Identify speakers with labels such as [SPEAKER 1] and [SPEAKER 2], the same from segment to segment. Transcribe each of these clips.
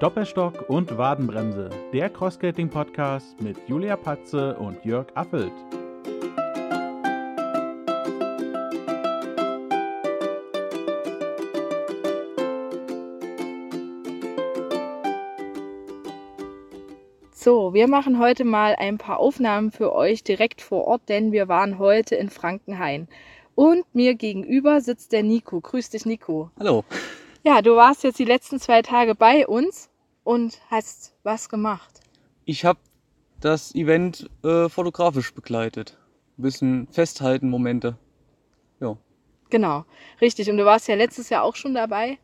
[SPEAKER 1] Doppelstock und Wadenbremse, der Crossskating-Podcast mit Julia Patze und Jörg Affelt.
[SPEAKER 2] So, wir machen heute mal ein paar Aufnahmen für euch direkt vor Ort, denn wir waren heute in Frankenhain. Und mir gegenüber sitzt der Nico. Grüß dich, Nico.
[SPEAKER 3] Hallo.
[SPEAKER 2] Ja, du warst jetzt die letzten zwei Tage bei uns und hast was gemacht.
[SPEAKER 3] Ich habe das Event äh, fotografisch begleitet. Ein bisschen festhalten, Momente. Ja.
[SPEAKER 2] Genau, richtig. Und du warst ja letztes Jahr auch schon dabei.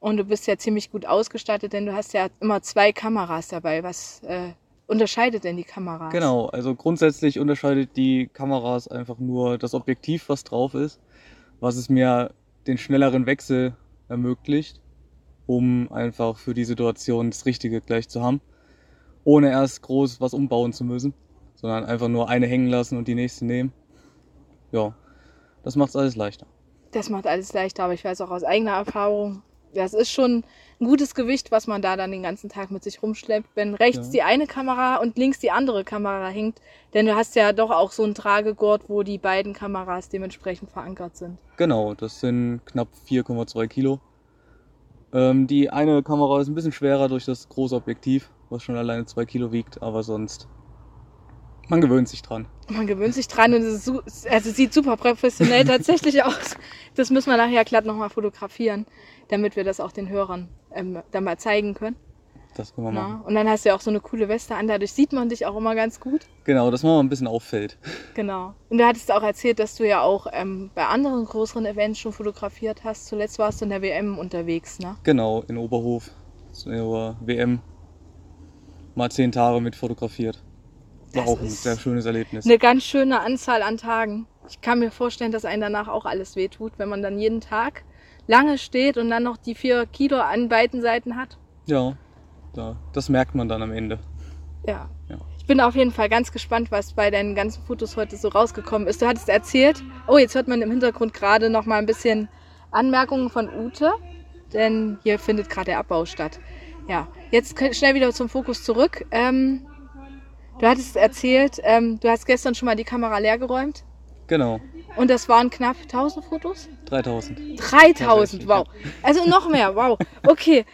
[SPEAKER 2] Und du bist ja ziemlich gut ausgestattet, denn du hast ja immer zwei Kameras dabei. Was äh, unterscheidet denn die Kameras?
[SPEAKER 3] Genau, also grundsätzlich unterscheidet die Kameras einfach nur das Objektiv, was drauf ist, was es mir den schnelleren Wechsel ermöglicht, um einfach für die Situation das Richtige gleich zu haben, ohne erst groß was umbauen zu müssen, sondern einfach nur eine hängen lassen und die nächste nehmen. Ja, das macht es alles leichter.
[SPEAKER 2] Das macht alles leichter, aber ich weiß auch aus eigener Erfahrung, das ist schon ein gutes Gewicht, was man da dann den ganzen Tag mit sich rumschleppt, wenn rechts ja. die eine Kamera und links die andere Kamera hängt. Denn du hast ja doch auch so einen Tragegurt, wo die beiden Kameras dementsprechend verankert sind.
[SPEAKER 3] Genau, das sind knapp 4,2 Kilo. Ähm, die eine Kamera ist ein bisschen schwerer durch das große Objektiv, was schon alleine 2 Kilo wiegt, aber sonst man gewöhnt sich dran.
[SPEAKER 2] Man gewöhnt sich dran und es, ist, also sieht super professionell tatsächlich aus. Das müssen wir nachher glatt nochmal fotografieren, damit wir das auch den Hörern ähm, dann mal zeigen können.
[SPEAKER 3] Das können wir machen.
[SPEAKER 2] und dann hast du ja auch so eine coole Weste an, dadurch sieht man dich auch immer ganz gut.
[SPEAKER 3] Genau, dass man mal ein bisschen auffällt.
[SPEAKER 2] Genau. Und du hattest auch erzählt, dass du ja auch ähm, bei anderen größeren Events schon fotografiert hast. Zuletzt warst du in der WM unterwegs, ne?
[SPEAKER 3] Genau, in Oberhof. Zur WM. Mal zehn Tage mit fotografiert. War auch ein sehr schönes Erlebnis.
[SPEAKER 2] Eine ganz schöne Anzahl an Tagen. Ich kann mir vorstellen, dass einem danach auch alles wehtut, wenn man dann jeden Tag lange steht und dann noch die vier Kilo an beiden Seiten hat.
[SPEAKER 3] Ja, ja das merkt man dann am Ende.
[SPEAKER 2] Ja. ja. Ich bin auf jeden Fall ganz gespannt, was bei deinen ganzen Fotos heute so rausgekommen ist. Du hattest erzählt, oh, jetzt hört man im Hintergrund gerade noch mal ein bisschen Anmerkungen von Ute, denn hier findet gerade der Abbau statt. Ja, jetzt schnell wieder zum Fokus zurück. Ähm, Du hattest erzählt, ähm, du hast gestern schon mal die Kamera leer geräumt.
[SPEAKER 3] Genau.
[SPEAKER 2] Und das waren knapp 1000 Fotos?
[SPEAKER 3] 3000.
[SPEAKER 2] 3000, wow. Also noch mehr, wow. Okay.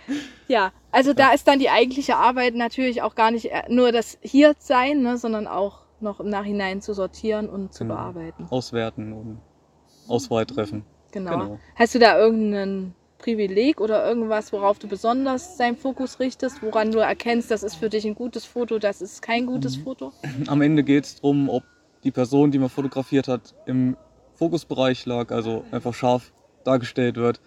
[SPEAKER 2] Ja, also da ist dann die eigentliche Arbeit natürlich auch gar nicht äh, nur das hier sein, ne, sondern auch noch im Nachhinein zu sortieren und zu genau. bearbeiten.
[SPEAKER 3] Auswerten und Auswahl treffen.
[SPEAKER 2] Genau. genau. Hast du da irgendeinen Privileg oder irgendwas, worauf du besonders deinen Fokus richtest, woran du erkennst, das ist für dich ein gutes Foto, das ist kein gutes mhm. Foto?
[SPEAKER 3] Am Ende geht es darum, ob die Person, die man fotografiert hat, im Fokusbereich lag, also einfach scharf dargestellt wird,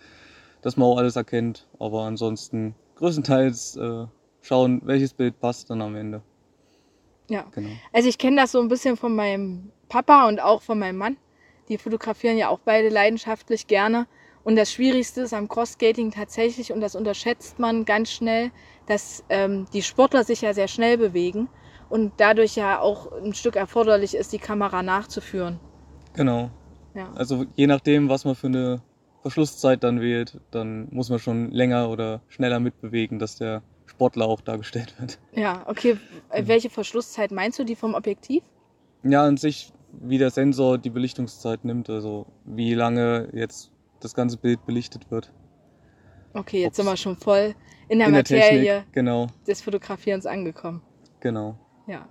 [SPEAKER 3] dass man auch alles erkennt. Aber ansonsten größtenteils äh, schauen, welches Bild passt dann am Ende.
[SPEAKER 2] Ja, genau. Also ich kenne das so ein bisschen von meinem Papa und auch von meinem Mann. Die fotografieren ja auch beide leidenschaftlich gerne. Und das Schwierigste ist am Cross-Skating tatsächlich, und das unterschätzt man ganz schnell, dass ähm, die Sportler sich ja sehr schnell bewegen und dadurch ja auch ein Stück erforderlich ist, die Kamera nachzuführen.
[SPEAKER 3] Genau. Ja. Also je nachdem, was man für eine Verschlusszeit dann wählt, dann muss man schon länger oder schneller mitbewegen, dass der Sportler auch dargestellt wird.
[SPEAKER 2] Ja, okay. Mhm. Welche Verschlusszeit meinst du, die vom Objektiv?
[SPEAKER 3] Ja, an sich, wie der Sensor die Belichtungszeit nimmt, also wie lange jetzt das ganze Bild belichtet wird.
[SPEAKER 2] Okay, jetzt Ob's sind wir schon voll in der in Materie
[SPEAKER 3] der Technik, genau.
[SPEAKER 2] des Fotografierens angekommen.
[SPEAKER 3] Genau.
[SPEAKER 2] Ja.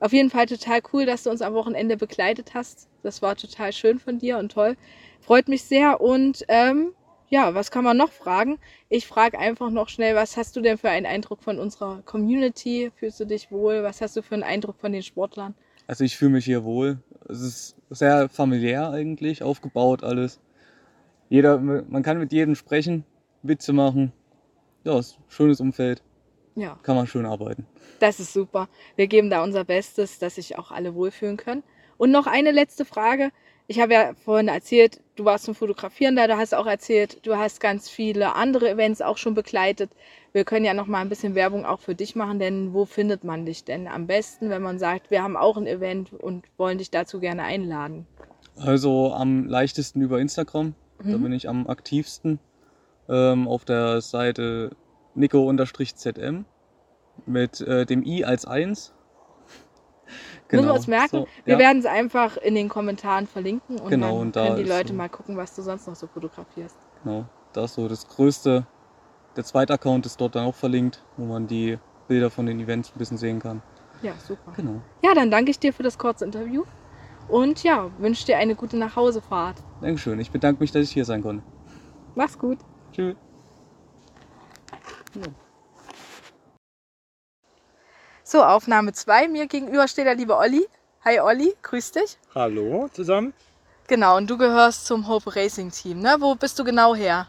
[SPEAKER 2] Auf jeden Fall total cool, dass du uns am Wochenende begleitet hast. Das war total schön von dir und toll. Freut mich sehr. Und ähm, ja, was kann man noch fragen? Ich frage einfach noch schnell, was hast du denn für einen Eindruck von unserer Community? Fühlst du dich wohl? Was hast du für einen Eindruck von den Sportlern?
[SPEAKER 3] Also ich fühle mich hier wohl. Es ist sehr familiär eigentlich aufgebaut alles jeder, man kann mit jedem sprechen, Witze machen. Ja, ist ein schönes Umfeld. Ja. Kann man schön arbeiten.
[SPEAKER 2] Das ist super. Wir geben da unser Bestes, dass sich auch alle wohlfühlen können. Und noch eine letzte Frage. Ich habe ja vorhin erzählt, du warst zum Fotografieren da, du hast auch erzählt, du hast ganz viele andere Events auch schon begleitet. Wir können ja noch mal ein bisschen Werbung auch für dich machen, denn wo findet man dich denn am besten, wenn man sagt, wir haben auch ein Event und wollen dich dazu gerne einladen?
[SPEAKER 3] Also am leichtesten über Instagram. Mhm. Da bin ich am aktivsten. Ähm, auf der Seite Nico-ZM mit äh, dem I als 1.
[SPEAKER 4] Müssen wir uns merken.
[SPEAKER 3] so,
[SPEAKER 4] Wir
[SPEAKER 3] ja.
[SPEAKER 4] werden es einfach in den Kommentaren verlinken und
[SPEAKER 3] Genau,
[SPEAKER 4] dann
[SPEAKER 3] und da
[SPEAKER 4] können die Leute
[SPEAKER 3] so-
[SPEAKER 4] mal gucken, was du sonst noch so fotografierst.
[SPEAKER 3] Genau, da ist so das größte. Der zweite Account ist dort dann auch verlinkt, wo man die Bilder von den Events ein bisschen sehen kann.
[SPEAKER 4] Ja, super.
[SPEAKER 3] Genau.
[SPEAKER 4] Ja, dann danke ich dir für das kurze Interview und ja, wünsche dir eine gute Nachhausefahrt.
[SPEAKER 3] Dankeschön. Ich bedanke mich, dass ich hier sein konnte.
[SPEAKER 4] Mach's gut.
[SPEAKER 3] Tschüss.
[SPEAKER 4] So, Aufnahme 2. Mir gegenüber steht der liebe Olli. Hi Olli, grüß dich.
[SPEAKER 5] Hallo zusammen.
[SPEAKER 4] Genau, und du gehörst zum Hope Racing Team, ne? Wo bist du genau her?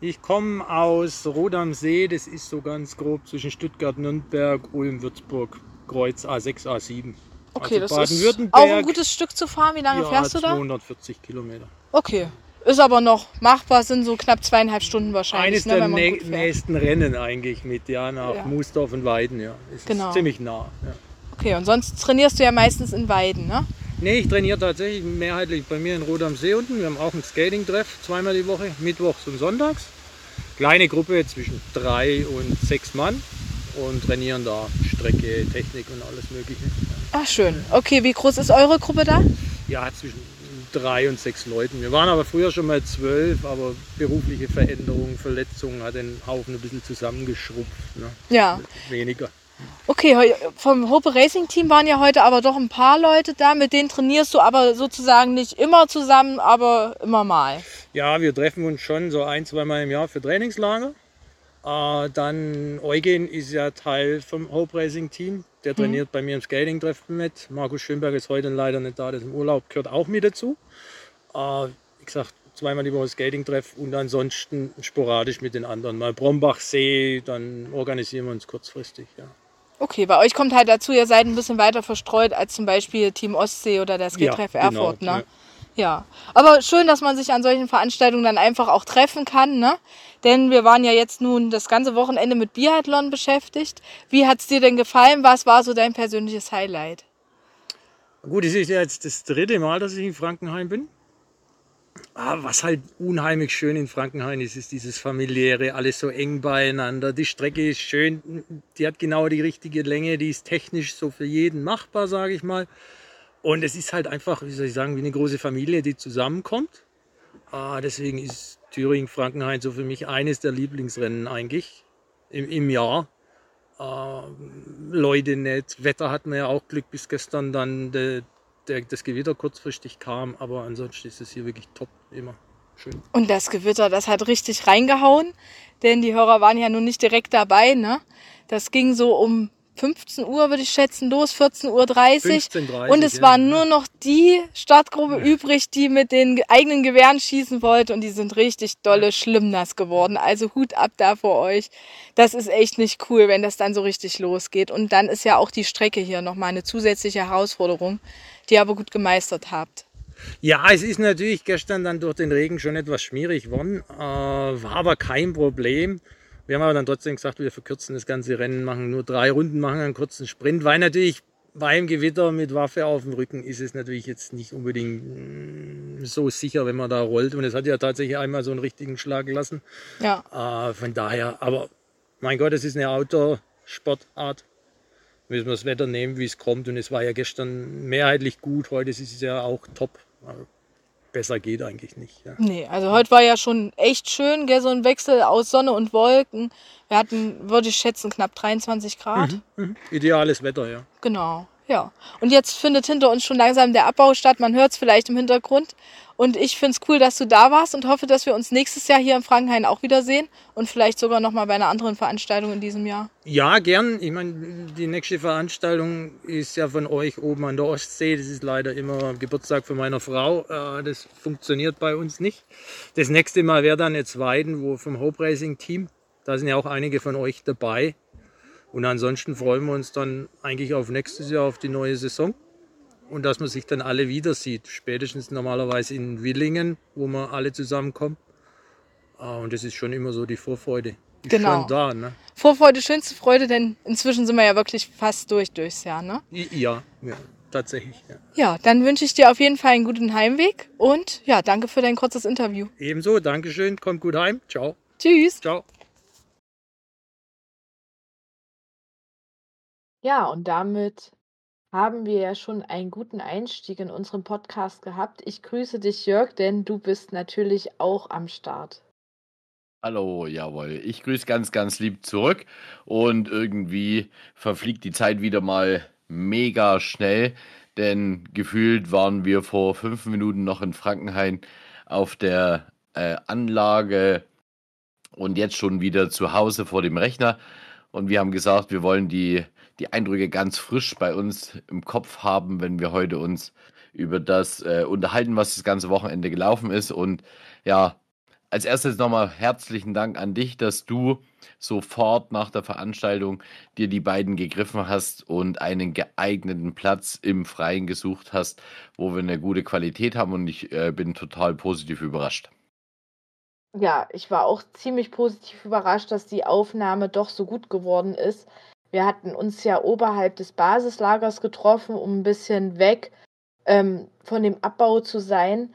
[SPEAKER 5] Ich komme aus Rot am See, das ist so ganz grob zwischen Stuttgart, Nürnberg, Ulm, Würzburg, Kreuz A6, A7.
[SPEAKER 4] Okay,
[SPEAKER 5] also
[SPEAKER 4] das ist auch ein gutes Stück zu fahren. Wie lange
[SPEAKER 5] ja,
[SPEAKER 4] fährst du da?
[SPEAKER 5] 240 Kilometer.
[SPEAKER 4] Okay, ist aber noch machbar, sind so knapp zweieinhalb Stunden wahrscheinlich,
[SPEAKER 5] Eines
[SPEAKER 4] ne,
[SPEAKER 5] der nä nächsten Rennen eigentlich mit, ja, nach
[SPEAKER 4] Ja.
[SPEAKER 5] Moosdorf und Weiden, ja. Es
[SPEAKER 4] Genau.
[SPEAKER 5] ist ziemlich nah. Ja.
[SPEAKER 4] Okay, und sonst trainierst du ja meistens in Weiden, ne?
[SPEAKER 5] Nee, ich trainiere tatsächlich mehrheitlich bei mir in Rot am See unten. Wir haben auch einen Skating-Treff zweimal die Woche, mittwochs und sonntags. Kleine Gruppe zwischen drei und sechs Mann und trainieren da Strecke, Technik und alles Mögliche.
[SPEAKER 4] Ach schön. Okay, wie groß ist eure Gruppe da?
[SPEAKER 5] Ja, zwischen drei und sechs Leuten. Wir waren aber früher schon mal zwölf, aber berufliche Veränderungen, Verletzungen hat den Haufen ein bisschen zusammengeschrubbt. Ne?
[SPEAKER 4] Ja.
[SPEAKER 5] Weniger.
[SPEAKER 4] Okay, vom Hope Racing Team waren ja heute aber doch ein paar Leute da, mit denen trainierst du aber sozusagen nicht immer zusammen, aber immer mal.
[SPEAKER 5] Ja, wir treffen uns schon so ein, zweimal im Jahr für Trainingslager. Äh, dann Eugen ist ja Teil vom Hope Racing Team. Der trainiert bei mir im Skating-Treff mit. Markus Schönberg ist heute leider nicht da, der ist im Urlaub, gehört auch mit dazu. Äh, wie gesagt, zweimal die Woche Skating-Treff und ansonsten sporadisch mit den anderen. Mal Brombachsee, dann organisieren wir uns kurzfristig. Ja.
[SPEAKER 4] Okay, bei euch kommt halt dazu, ihr seid ein bisschen weiter verstreut als zum Beispiel Team Ostsee oder der Skate-Treff
[SPEAKER 5] Ja, genau,
[SPEAKER 4] Erfurt, ne?
[SPEAKER 5] ja.
[SPEAKER 4] Ja, aber schön, dass man sich an solchen Veranstaltungen dann einfach auch treffen kann, ne? Denn wir waren ja jetzt nun das ganze Wochenende mit Biathlon beschäftigt. Wie hat's dir denn gefallen? Was war so dein persönliches Highlight?
[SPEAKER 5] Gut, es ist jetzt das dritte Mal, dass ich in Frankenheim bin. Ah, was halt unheimlich schön in Frankenheim ist, ist dieses familiäre, alles so eng beieinander. Die Strecke ist schön, die hat genau die richtige Länge, die ist technisch so für jeden machbar, sage ich mal. Und es ist halt einfach, wie soll ich sagen, wie eine große Familie, die zusammenkommt. Ah, deswegen ist Thüringen-Frankenhain so für mich eines der Lieblingsrennen eigentlich im, im Jahr. Äh, Leute nicht. Wetter hatten wir ja auch Glück, bis gestern dann de, der, das Gewitter kurzfristig kam. Aber ansonsten ist es hier wirklich top, immer schön.
[SPEAKER 4] Und das Gewitter, das hat richtig reingehauen, denn die Hörer waren ja nun nicht direkt dabei, ne? Das ging so um 15 Uhr, würde ich schätzen, los, 14.30 Uhr.
[SPEAKER 5] 15:30,
[SPEAKER 4] und es
[SPEAKER 5] ja.
[SPEAKER 4] war nur noch die Startgruppe übrig, die mit den ge- eigenen Gewehren schießen wollte. Und die sind richtig dolle schlimmnass geworden. Also Hut ab da vor euch. Das ist echt nicht cool, wenn das dann so richtig losgeht. Und dann ist ja auch die Strecke hier nochmal eine zusätzliche Herausforderung, die ihr aber gut gemeistert habt.
[SPEAKER 5] Ja, es ist natürlich gestern dann durch den Regen schon etwas schwierig geworden, äh, war aber kein Problem. Wir haben aber dann trotzdem gesagt, wir verkürzen das ganze Rennen, machen nur drei Runden, machen einen kurzen Sprint, weil natürlich beim Gewitter mit Waffe auf dem Rücken ist es natürlich jetzt nicht unbedingt mm, so sicher, wenn man da rollt. Und es hat ja tatsächlich einmal so einen richtigen Schlag gelassen.
[SPEAKER 4] Ja.
[SPEAKER 5] Äh, von daher, aber mein Gott, es ist eine Outdoor-Sportart. Müssen wir das Wetter nehmen, wie es kommt. Und es war ja gestern mehrheitlich gut. Heute ist es ja auch top. Also besser geht eigentlich nicht. Ja.
[SPEAKER 4] Nee, also heute war ja schon echt schön, gell, so ein Wechsel aus Sonne und Wolken. Wir hatten, würde ich schätzen, knapp 23 Grad.
[SPEAKER 5] Mhm. Ideales Wetter, ja.
[SPEAKER 4] Genau, ja. Und jetzt findet hinter uns schon langsam der Abbau statt. Man hört es vielleicht im Hintergrund. Und ich finde es cool, dass du da warst und hoffe, dass wir uns nächstes Jahr hier in Frankenhain auch wiedersehen und vielleicht sogar nochmal bei einer anderen Veranstaltung in diesem Jahr.
[SPEAKER 5] Ja, gern. Ich meine, die nächste Veranstaltung ist ja von euch oben an der Ostsee. Das ist leider immer Geburtstag von meiner Frau. Äh, Das funktioniert bei uns nicht. Das nächste Mal wäre dann jetzt Weiden, wo vom Hope Racing Team. Da sind ja auch einige von euch dabei. Und ansonsten freuen wir uns dann eigentlich auf nächstes Jahr, auf die neue Saison. Und dass man sich dann alle wieder sieht. Spätestens normalerweise in Willingen, wo wir alle zusammenkommen. Ah, Und das ist schon immer so die Vorfreude. Ist
[SPEAKER 4] Genau.
[SPEAKER 5] da, ne?
[SPEAKER 4] Vorfreude, schönste Freude, denn inzwischen sind wir ja wirklich fast durch durchs Jahr, ne?
[SPEAKER 5] Ja, ja tatsächlich. Ja.
[SPEAKER 4] Ja, dann wünsche ich dir auf jeden Fall einen guten Heimweg und ja, danke für dein kurzes Interview.
[SPEAKER 5] Ebenso, Dankeschön, kommt gut heim. Ciao.
[SPEAKER 4] Tschüss.
[SPEAKER 5] Ciao.
[SPEAKER 4] Ja, und damit haben wir ja schon einen guten Einstieg in unseren Podcast gehabt. Ich grüße dich, Jörg, denn du bist natürlich auch am Start.
[SPEAKER 6] Hallo, jawohl. Ich grüße ganz, ganz lieb zurück und irgendwie verfliegt die Zeit wieder mal mega schnell, denn gefühlt waren wir vor fünf Minuten noch in Frankenhain auf der äh, Anlage und jetzt schon wieder zu Hause vor dem Rechner. Und wir haben gesagt, wir wollen die, die Eindrücke ganz frisch bei uns im Kopf haben, wenn wir heute uns über das äh, unterhalten, was das ganze Wochenende gelaufen ist. Und ja, als erstes nochmal herzlichen Dank an dich, dass du sofort nach der Veranstaltung dir die beiden gegriffen hast und einen geeigneten Platz im Freien gesucht hast, wo wir eine gute Qualität haben. Und ich äh, bin total positiv überrascht.
[SPEAKER 4] Ja, ich war auch ziemlich positiv überrascht, dass die Aufnahme doch so gut geworden ist. Wir hatten uns ja oberhalb des Basislagers getroffen, um ein bisschen weg ähm, von dem Abbau zu sein.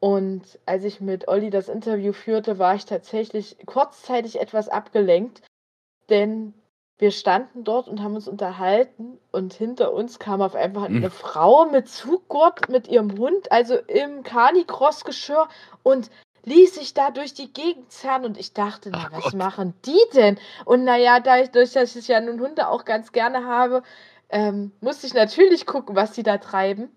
[SPEAKER 4] Und als ich mit Olli das Interview führte, war ich tatsächlich kurzzeitig etwas abgelenkt, denn wir standen dort und haben uns unterhalten und hinter uns kam auf einmal eine hm. Frau mit Zuggurt mit ihrem Hund, also im Canicross-Geschirr und ließ sich da durch die Gegend zerren und ich dachte, na, was Gott. machen die denn? Und naja, dadurch, dass ich ja nun Hunde auch ganz gerne habe, ähm, musste ich natürlich gucken, was die da treiben.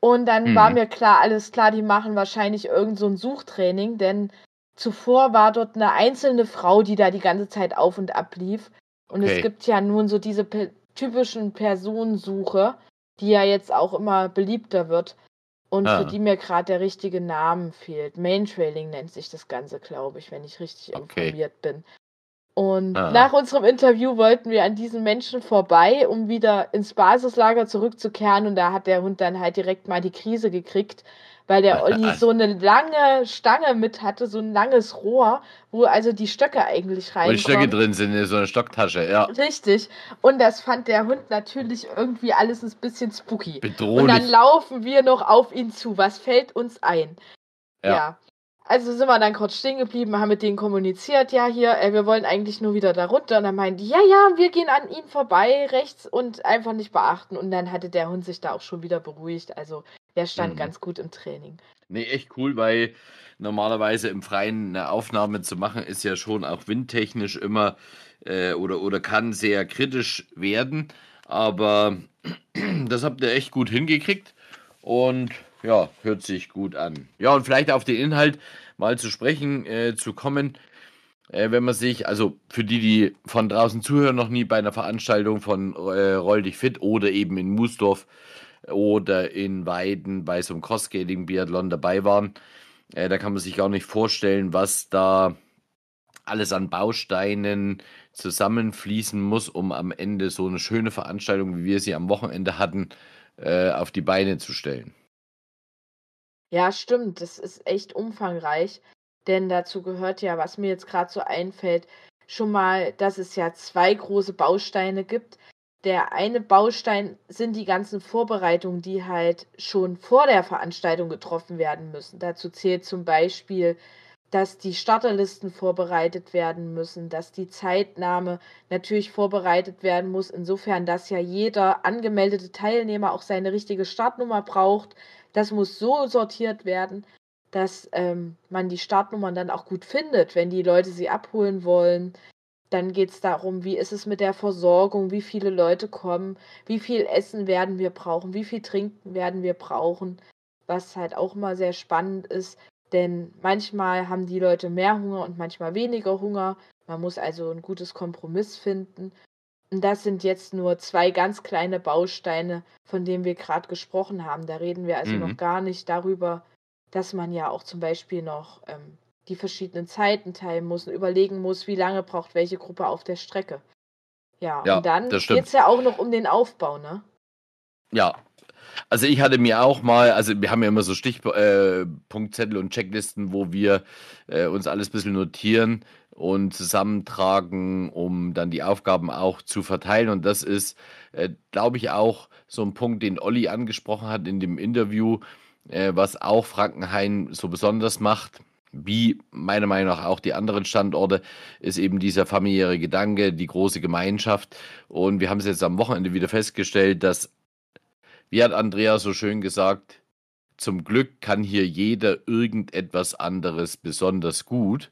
[SPEAKER 4] Und dann mhm. war mir klar, alles klar, die machen wahrscheinlich irgend so ein Suchtraining, denn zuvor war dort eine einzelne Frau, die da die ganze Zeit auf und ab lief. Und okay. es gibt ja nun so diese pe typischen Personensuche, die ja jetzt auch immer beliebter wird und ah. für die mir gerade der richtige Name fehlt. Main-Trailing nennt sich das Ganze, glaube ich, wenn ich richtig okay. informiert bin. Und ah. nach unserem Interview wollten wir an diesen Menschen vorbei, um wieder ins Basislager zurückzukehren. Und da hat der Hund dann halt direkt mal die Krise gekriegt weil der Olli so eine lange Stange mit hatte, so ein langes Rohr, wo also die Stöcke eigentlich rein. Wo die
[SPEAKER 6] Stöcke drin sind, in so einer Stocktasche, ja.
[SPEAKER 4] Richtig. Und das fand der Hund natürlich irgendwie alles ein bisschen spooky. Bedrohlich. Und dann laufen wir noch auf ihn zu. Was fällt uns ein? ja. ja. Also sind wir dann kurz stehen geblieben, haben mit denen kommuniziert, ja, hier, äh, wir wollen eigentlich nur wieder da runter. Und dann meinten die, ja, ja, wir gehen an ihnen vorbei rechts und einfach nicht beachten. Und dann hatte der Hund sich da auch schon wieder beruhigt. Also der stand mhm. ganz gut im Training.
[SPEAKER 6] Nee, echt cool, weil normalerweise im Freien eine Aufnahme zu machen, ist ja schon auch windtechnisch immer äh, oder, oder kann sehr kritisch werden. Aber das habt ihr echt gut hingekriegt und ja, hört sich gut an. Ja, und vielleicht auf den Inhalt mal zu sprechen äh, zu kommen. Äh, wenn man sich, also für die, die von draußen zuhören, noch nie bei einer Veranstaltung von äh, Roll dich fit oder eben in Musdorf oder in Weiden bei so einem Cross-Skating-Biathlon dabei waren. Äh, da kann man sich gar nicht vorstellen, was da alles an Bausteinen zusammenfließen muss, um am Ende so eine schöne Veranstaltung, wie wir sie am Wochenende hatten, äh, auf die Beine zu stellen.
[SPEAKER 4] Ja, stimmt. Das ist echt umfangreich. Denn dazu gehört ja, was mir jetzt gerade so einfällt, schon mal, dass es ja zwei große Bausteine gibt, der eine Baustein sind die ganzen Vorbereitungen, die halt schon vor der Veranstaltung getroffen werden müssen. Dazu zählt zum Beispiel, dass die Starterlisten vorbereitet werden müssen, dass die Zeitnahme natürlich vorbereitet werden muss, insofern, dass ja jeder angemeldete Teilnehmer auch seine richtige Startnummer braucht. Das muss so sortiert werden, dass ähm, man die Startnummern dann auch gut findet, wenn die Leute sie abholen wollen. Dann geht es darum, wie ist es mit der Versorgung, wie viele Leute kommen, wie viel Essen werden wir brauchen, wie viel Trinken werden wir brauchen, was halt auch immer sehr spannend ist, denn manchmal haben die Leute mehr Hunger und manchmal weniger Hunger. Man muss also ein gutes Kompromiss finden. Und das sind jetzt nur zwei ganz kleine Bausteine, von denen wir gerade gesprochen haben. Da reden wir also mhm. noch gar nicht darüber, dass man ja auch zum Beispiel noch ähm, die verschiedenen Zeiten teilen muss und überlegen muss, wie lange braucht welche Gruppe auf der Strecke. Ja, ja und dann geht es ja auch noch um den Aufbau, ne?
[SPEAKER 6] Ja. Also ich hatte mir auch mal, also wir haben ja immer so Stichpunktzettel äh, und Checklisten, wo wir äh, uns alles ein bisschen notieren und zusammentragen, um dann die Aufgaben auch zu verteilen. Und das ist, äh, glaube ich, auch so ein Punkt, den Olli angesprochen hat in dem Interview, äh, was auch Frankenhain so besonders macht wie meiner Meinung nach auch die anderen Standorte, ist eben dieser familiäre Gedanke, die große Gemeinschaft. Und wir haben es jetzt am Wochenende wieder festgestellt, dass, wie hat Andrea so schön gesagt, zum Glück kann hier jeder irgendetwas anderes besonders gut.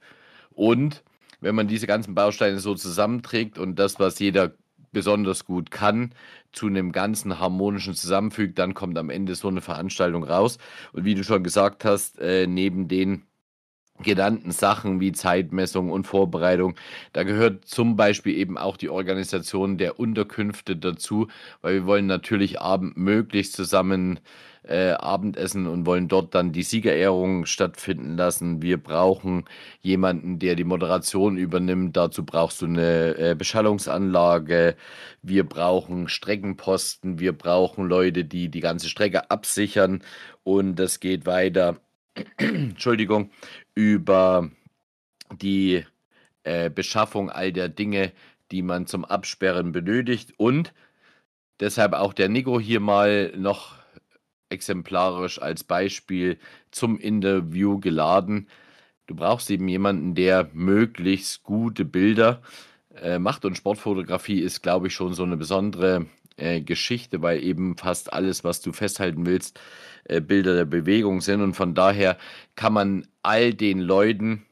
[SPEAKER 6] Und wenn man diese ganzen Bausteine so zusammenträgt und das, was jeder besonders gut kann, zu einem ganzen harmonischen zusammenfügt, dann kommt am Ende so eine Veranstaltung raus. Und wie du schon gesagt hast, äh, neben den genannten Sachen wie Zeitmessung und Vorbereitung. Da gehört zum Beispiel eben auch die Organisation der Unterkünfte dazu, weil wir wollen natürlich abend möglichst zusammen äh, Abendessen und wollen dort dann die Siegerehrung stattfinden lassen. Wir brauchen jemanden, der die Moderation übernimmt. Dazu brauchst du eine äh, Beschallungsanlage. Wir brauchen Streckenposten. Wir brauchen Leute, die die ganze Strecke absichern. Und das geht weiter Entschuldigung, über die äh, Beschaffung all der Dinge, die man zum Absperren benötigt und deshalb auch der Nico hier mal noch exemplarisch als Beispiel zum Interview geladen. Du brauchst eben jemanden, der möglichst gute Bilder äh, macht und Sportfotografie ist, glaube ich, schon so eine besondere äh, Geschichte, weil eben fast alles, was du festhalten willst, äh, Bilder der Bewegung sind. Und von daher kann man all den Leuten,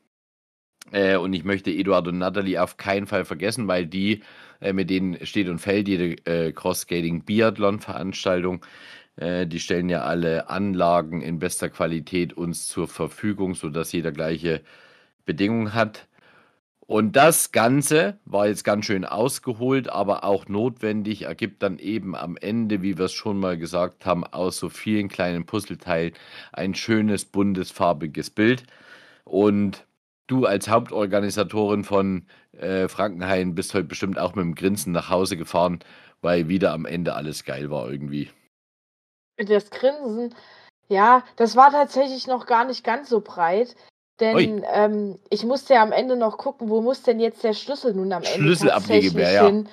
[SPEAKER 6] äh, und ich möchte Eduard und Natalie auf keinen Fall vergessen, weil die, äh, mit denen steht und fällt jede äh, Cross-Skating-Biathlon-Veranstaltung. Die stellen ja alle Anlagen in bester Qualität uns zur Verfügung, sodass jeder gleiche Bedingungen hat. Und das Ganze war jetzt ganz schön ausgeholt, aber auch notwendig, ergibt dann eben am Ende, wie wir es schon mal gesagt haben, aus so vielen kleinen Puzzleteilen ein schönes, buntes, farbiges Bild. Und du als Hauptorganisatorin von äh, Frankenhain bist heute bestimmt auch mit dem Grinsen nach Hause gefahren, weil wieder am Ende alles geil war irgendwie.
[SPEAKER 4] Das Grinsen, ja, das war tatsächlich noch gar nicht ganz so breit. Denn ähm, ich musste ja am Ende noch gucken, wo muss denn jetzt der Schlüssel nun am Ende
[SPEAKER 6] Schlüssel
[SPEAKER 4] tatsächlich
[SPEAKER 6] abgegeben, ja,
[SPEAKER 4] hin.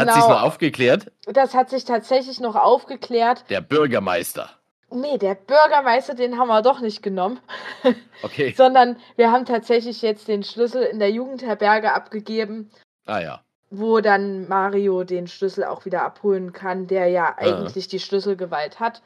[SPEAKER 6] Hat sich
[SPEAKER 4] Genau,
[SPEAKER 6] noch aufgeklärt?
[SPEAKER 4] das hat sich tatsächlich noch aufgeklärt.
[SPEAKER 6] Der Bürgermeister.
[SPEAKER 4] Nee, der Bürgermeister, den haben wir doch nicht genommen,
[SPEAKER 6] Okay.
[SPEAKER 4] sondern wir haben tatsächlich jetzt den Schlüssel in der Jugendherberge abgegeben,
[SPEAKER 6] Ah ja.
[SPEAKER 4] wo dann Mario den Schlüssel auch wieder abholen kann, der ja
[SPEAKER 6] Ah.
[SPEAKER 4] eigentlich die Schlüsselgewalt hat.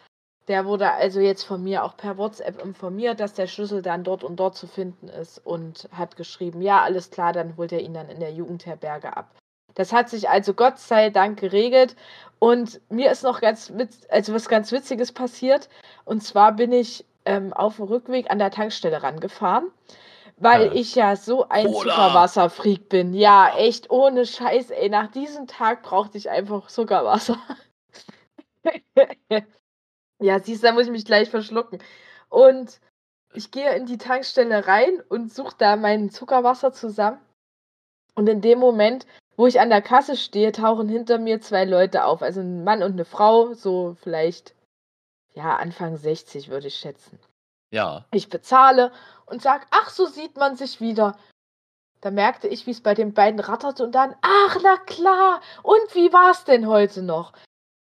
[SPEAKER 4] Der wurde also jetzt von mir auch per WhatsApp informiert, dass der Schlüssel dann dort und dort zu finden ist und hat geschrieben, ja, alles klar, dann holt er ihn dann in der Jugendherberge ab. Das hat sich also Gott sei Dank geregelt und mir ist noch ganz also was ganz Witziges passiert und zwar bin ich ähm, auf dem Rückweg an der Tankstelle rangefahren, weil
[SPEAKER 6] Ja.
[SPEAKER 4] ich ja so ein. Zuckerwasserfreak bin. Ja, echt ohne Scheiß, ey. Nach diesem Tag brauchte ich einfach Zuckerwasser. ja, siehst du, da muss ich mich gleich verschlucken. Und ich gehe in die Tankstelle rein und suche da mein Zuckerwasser zusammen. Und in dem Moment, wo ich an der Kasse stehe, tauchen hinter mir zwei Leute auf. Also ein Mann und eine Frau, so vielleicht, ja, Anfang 60 würde ich schätzen.
[SPEAKER 6] Ja.
[SPEAKER 4] Ich bezahle und sag, ach, so sieht man sich wieder. Da merkte ich, wie es bei den beiden ratterte und dann, ach, na klar, und wie war es denn heute noch?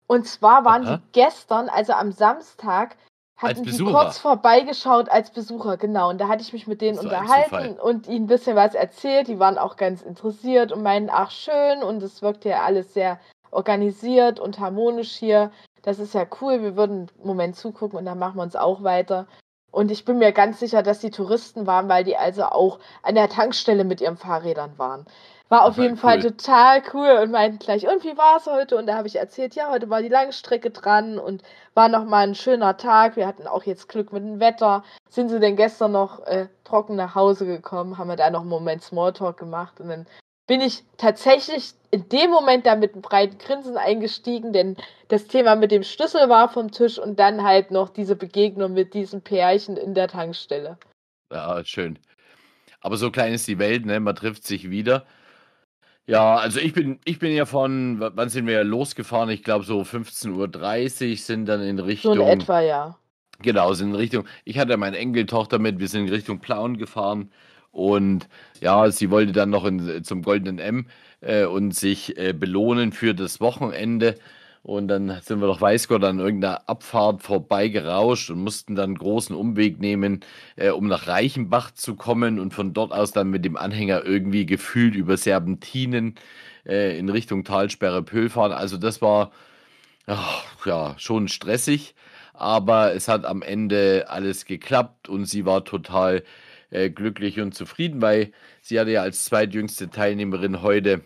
[SPEAKER 4] Und zwar waren
[SPEAKER 6] Aha.
[SPEAKER 4] die gestern, also am Samstag, hatten die kurz vorbeigeschaut als Besucher, genau. Und da hatte ich mich mit denen
[SPEAKER 6] So
[SPEAKER 4] unterhalten und ihnen ein bisschen was erzählt. Die waren auch ganz interessiert und meinen, ach schön, und es wirkt ja alles sehr organisiert und harmonisch hier. Das ist ja cool, wir würden einen Moment zugucken und dann machen wir uns auch weiter. Und ich bin mir ganz sicher, dass die Touristen waren, weil die also auch an der Tankstelle mit ihren Fahrrädern waren. War auf
[SPEAKER 6] Total
[SPEAKER 4] jeden Fall
[SPEAKER 6] cool.
[SPEAKER 4] total cool und meinten gleich, und wie war es heute? Und da habe ich erzählt, ja, heute war die Langstrecke dran und war nochmal ein schöner Tag. Wir hatten auch jetzt Glück mit dem Wetter. Sind sie denn gestern noch äh, trocken nach Hause gekommen? Haben wir da noch einen Moment Smalltalk gemacht und dann bin ich tatsächlich in dem Moment da mit einem breiten Grinsen eingestiegen, denn das Thema mit dem Schlüssel war vom Tisch und dann halt noch diese Begegnung mit diesem Pärchen in der Tankstelle.
[SPEAKER 6] Ja, schön. Aber so klein ist die Welt, ne? Man trifft sich wieder. Ja, also ich bin, ich bin ja von, wann sind wir losgefahren? Ich glaube so 15.30 Uhr sind dann in
[SPEAKER 4] So
[SPEAKER 6] Richtung.
[SPEAKER 4] in etwa, ja.
[SPEAKER 6] Genau, sind in Richtung. Ich hatte meine Enkeltochter mit, wir sind in Richtung Plauen gefahren und ja, sie wollte dann noch in, zum Goldenen M äh, und sich äh, belohnen für das Wochenende. Und dann sind wir doch weiß Gott an irgendeiner Abfahrt vorbeigerauscht und mussten dann einen großen Umweg nehmen, äh, um nach Reichenbach zu kommen und von dort aus dann mit dem Anhänger irgendwie gefühlt über Serpentinen äh, in Richtung Talsperre Pöhl fahren. Also das war ach, ja schon stressig, aber es hat am Ende alles geklappt und sie war total äh, glücklich und zufrieden, weil sie hatte ja als zweitjüngste Teilnehmerin heute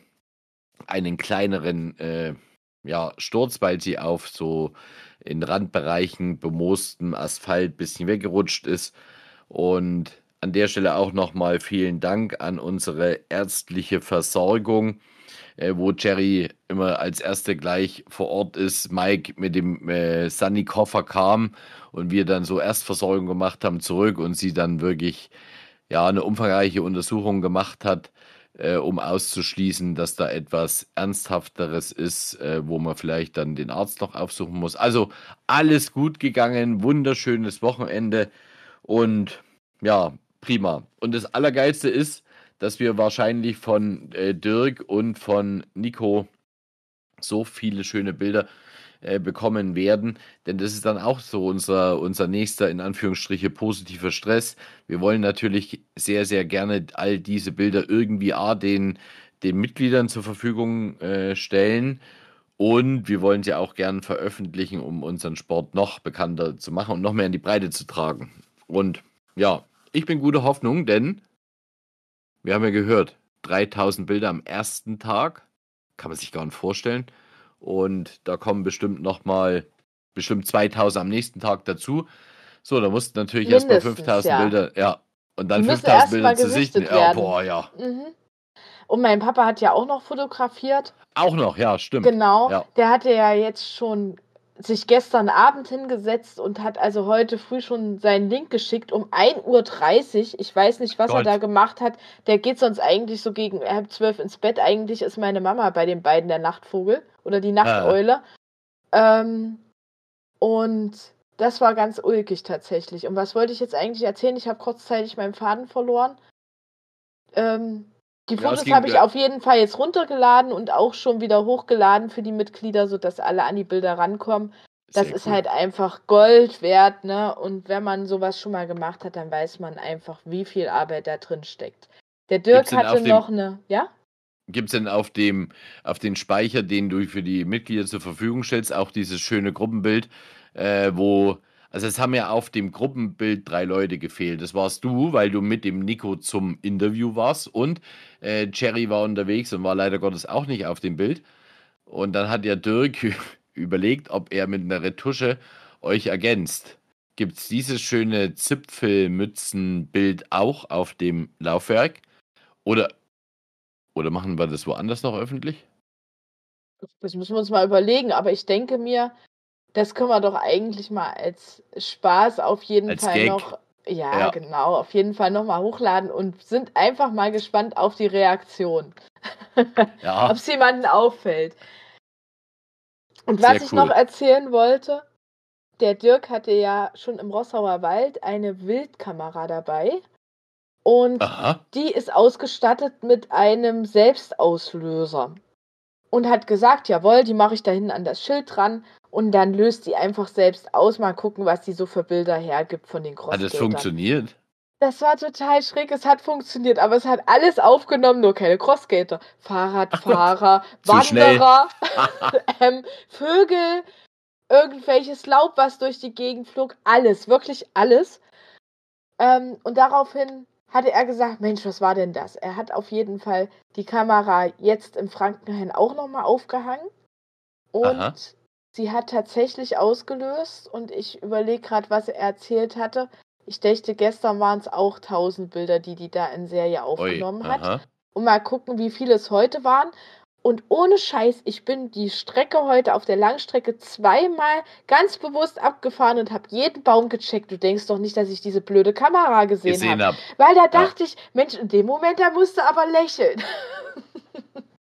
[SPEAKER 6] einen kleineren äh, ja, Sturz, weil sie auf so in Randbereichen bemoostem Asphalt bisschen weggerutscht ist. Und an der Stelle auch nochmal vielen Dank an unsere ärztliche Versorgung, äh, wo Jerry immer als Erste gleich vor Ort ist. Mike mit dem äh, Sunny-Koffer kam und wir dann so Erstversorgung gemacht haben zurück und sie dann wirklich ja eine umfangreiche Untersuchung gemacht hat äh, um auszuschließen, dass da etwas Ernsthafteres ist, äh, wo man vielleicht dann den Arzt noch aufsuchen muss. Also alles gut gegangen, wunderschönes Wochenende und ja, prima. Und das Allergeilste ist, dass wir wahrscheinlich von äh, Dirk und von Nico so viele schöne Bilder äh, bekommen werden. Denn das ist dann auch so unser, unser nächster, in Anführungsstriche, positiver Stress. Wir wollen natürlich sehr, sehr gerne all diese Bilder irgendwie A, den, den Mitgliedern zur Verfügung äh, stellen. Und wir wollen sie auch gern veröffentlichen, um unseren Sport noch bekannter zu machen und noch mehr in die Breite zu tragen. Und ja, ich bin guter Hoffnung, denn wir haben ja gehört, 3000 Bilder am ersten Tag. Kann man sich gar nicht vorstellen. Und da kommen bestimmt nochmal, bestimmt 2000 am nächsten Tag dazu. So, da mussten natürlich erstmal 5000
[SPEAKER 4] ja.
[SPEAKER 6] Bilder, ja. Und dann
[SPEAKER 4] Die müssen
[SPEAKER 6] 5000
[SPEAKER 4] erst
[SPEAKER 6] Bilder zu sichten. Ja, boah, ja.
[SPEAKER 4] Mhm. Und mein Papa hat ja auch noch fotografiert.
[SPEAKER 6] Auch noch, ja, stimmt.
[SPEAKER 4] Genau.
[SPEAKER 6] Ja.
[SPEAKER 4] Der hatte ja jetzt schon sich gestern Abend hingesetzt und hat also heute früh schon seinen Link geschickt um 1.30 Uhr. Ich weiß nicht, was er
[SPEAKER 6] Gott.
[SPEAKER 4] da gemacht hat. Der geht sonst eigentlich so gegen halb zwölf ins Bett. Eigentlich ist meine Mama bei den beiden der Nachtvogel oder die Nachteule. Ähm, und das war ganz ulkig tatsächlich. Und was wollte ich jetzt eigentlich erzählen? Ich habe kurzzeitig meinen Faden verloren. Ähm, die
[SPEAKER 6] Ja,
[SPEAKER 4] Fotos
[SPEAKER 6] ging-
[SPEAKER 4] habe ich auf jeden Fall jetzt runtergeladen und auch schon wieder hochgeladen für die Mitglieder, sodass alle an die Bilder rankommen. Das
[SPEAKER 6] Sehr
[SPEAKER 4] ist
[SPEAKER 6] cool.
[SPEAKER 4] halt einfach Gold wert, ne? Und wenn man sowas schon mal gemacht hat, dann weiß man einfach, wie viel Arbeit da drin steckt. Der Dirk hatte noch eine, ja?
[SPEAKER 6] Gibt es denn auf dem, auf den Speicher, den du für die Mitglieder zur Verfügung stellst, auch dieses schöne Gruppenbild, äh, wo, also es haben ja auf dem Gruppenbild drei Leute gefehlt. Das warst du, weil du mit dem Nico zum Interview warst und äh, Cherry war unterwegs und war leider Gottes auch nicht auf dem Bild. Und dann hat ja Dirk überlegt, ob er mit einer Retusche euch ergänzt. Gibt es dieses schöne Zipfelmützenbild auch auf dem Laufwerk? Oder, oder machen wir das woanders noch öffentlich?
[SPEAKER 4] Das müssen wir uns mal überlegen, aber ich denke mir, das können wir doch eigentlich mal als Spaß auf jeden
[SPEAKER 6] Als
[SPEAKER 4] Fall
[SPEAKER 6] Gag.
[SPEAKER 4] noch, ja,
[SPEAKER 6] Ja.
[SPEAKER 4] genau, auf jeden Fall noch mal hochladen und sind einfach mal gespannt auf die Reaktion,
[SPEAKER 6] Ja,
[SPEAKER 4] ob es jemanden auffällt. Und was
[SPEAKER 6] Sehr
[SPEAKER 4] ich
[SPEAKER 6] cool.
[SPEAKER 4] noch erzählen wollte, der Dirk hatte ja schon im Rossauer Wald eine Wildkamera dabei und
[SPEAKER 6] aha.
[SPEAKER 4] die ist ausgestattet mit einem Selbstauslöser. Und hat gesagt, jawohl, die mache ich da hinten an das Schild dran und dann löst die einfach selbst aus. Mal gucken, was die so für Bilder hergibt von den
[SPEAKER 6] Hat
[SPEAKER 4] Crossgatern.
[SPEAKER 6] es funktioniert?
[SPEAKER 4] Das war total schräg, es hat funktioniert, aber es hat alles aufgenommen, nur keine Crossgater. Fahrradfahrer. Wanderer, ähm, Vögel, irgendwelches Laub, was durch die Gegend flog, alles, wirklich alles. Ähm, und daraufhin hatte er gesagt, Mensch, was war denn das? Er hat auf jeden Fall die Kamera jetzt im Frankenhain auch nochmal aufgehangen. Und
[SPEAKER 6] Aha.
[SPEAKER 4] Sie hat tatsächlich ausgelöst und ich überlege gerade, was er erzählt hatte. Ich dachte, gestern waren es auch 1000 Bilder, die die da in Serie aufgenommen hat
[SPEAKER 6] aha.
[SPEAKER 4] und mal gucken, wie viele es heute waren. Und ohne Scheiß, ich bin die Strecke heute auf der Langstrecke zweimal ganz bewusst abgefahren und habe jeden Baum gecheckt. Du denkst doch nicht, dass ich diese blöde Kamera gesehen,
[SPEAKER 6] Gesehen
[SPEAKER 4] habe.
[SPEAKER 6] hab.
[SPEAKER 4] Weil da dachte ich, Mensch, in dem Moment, da musste aber lächeln.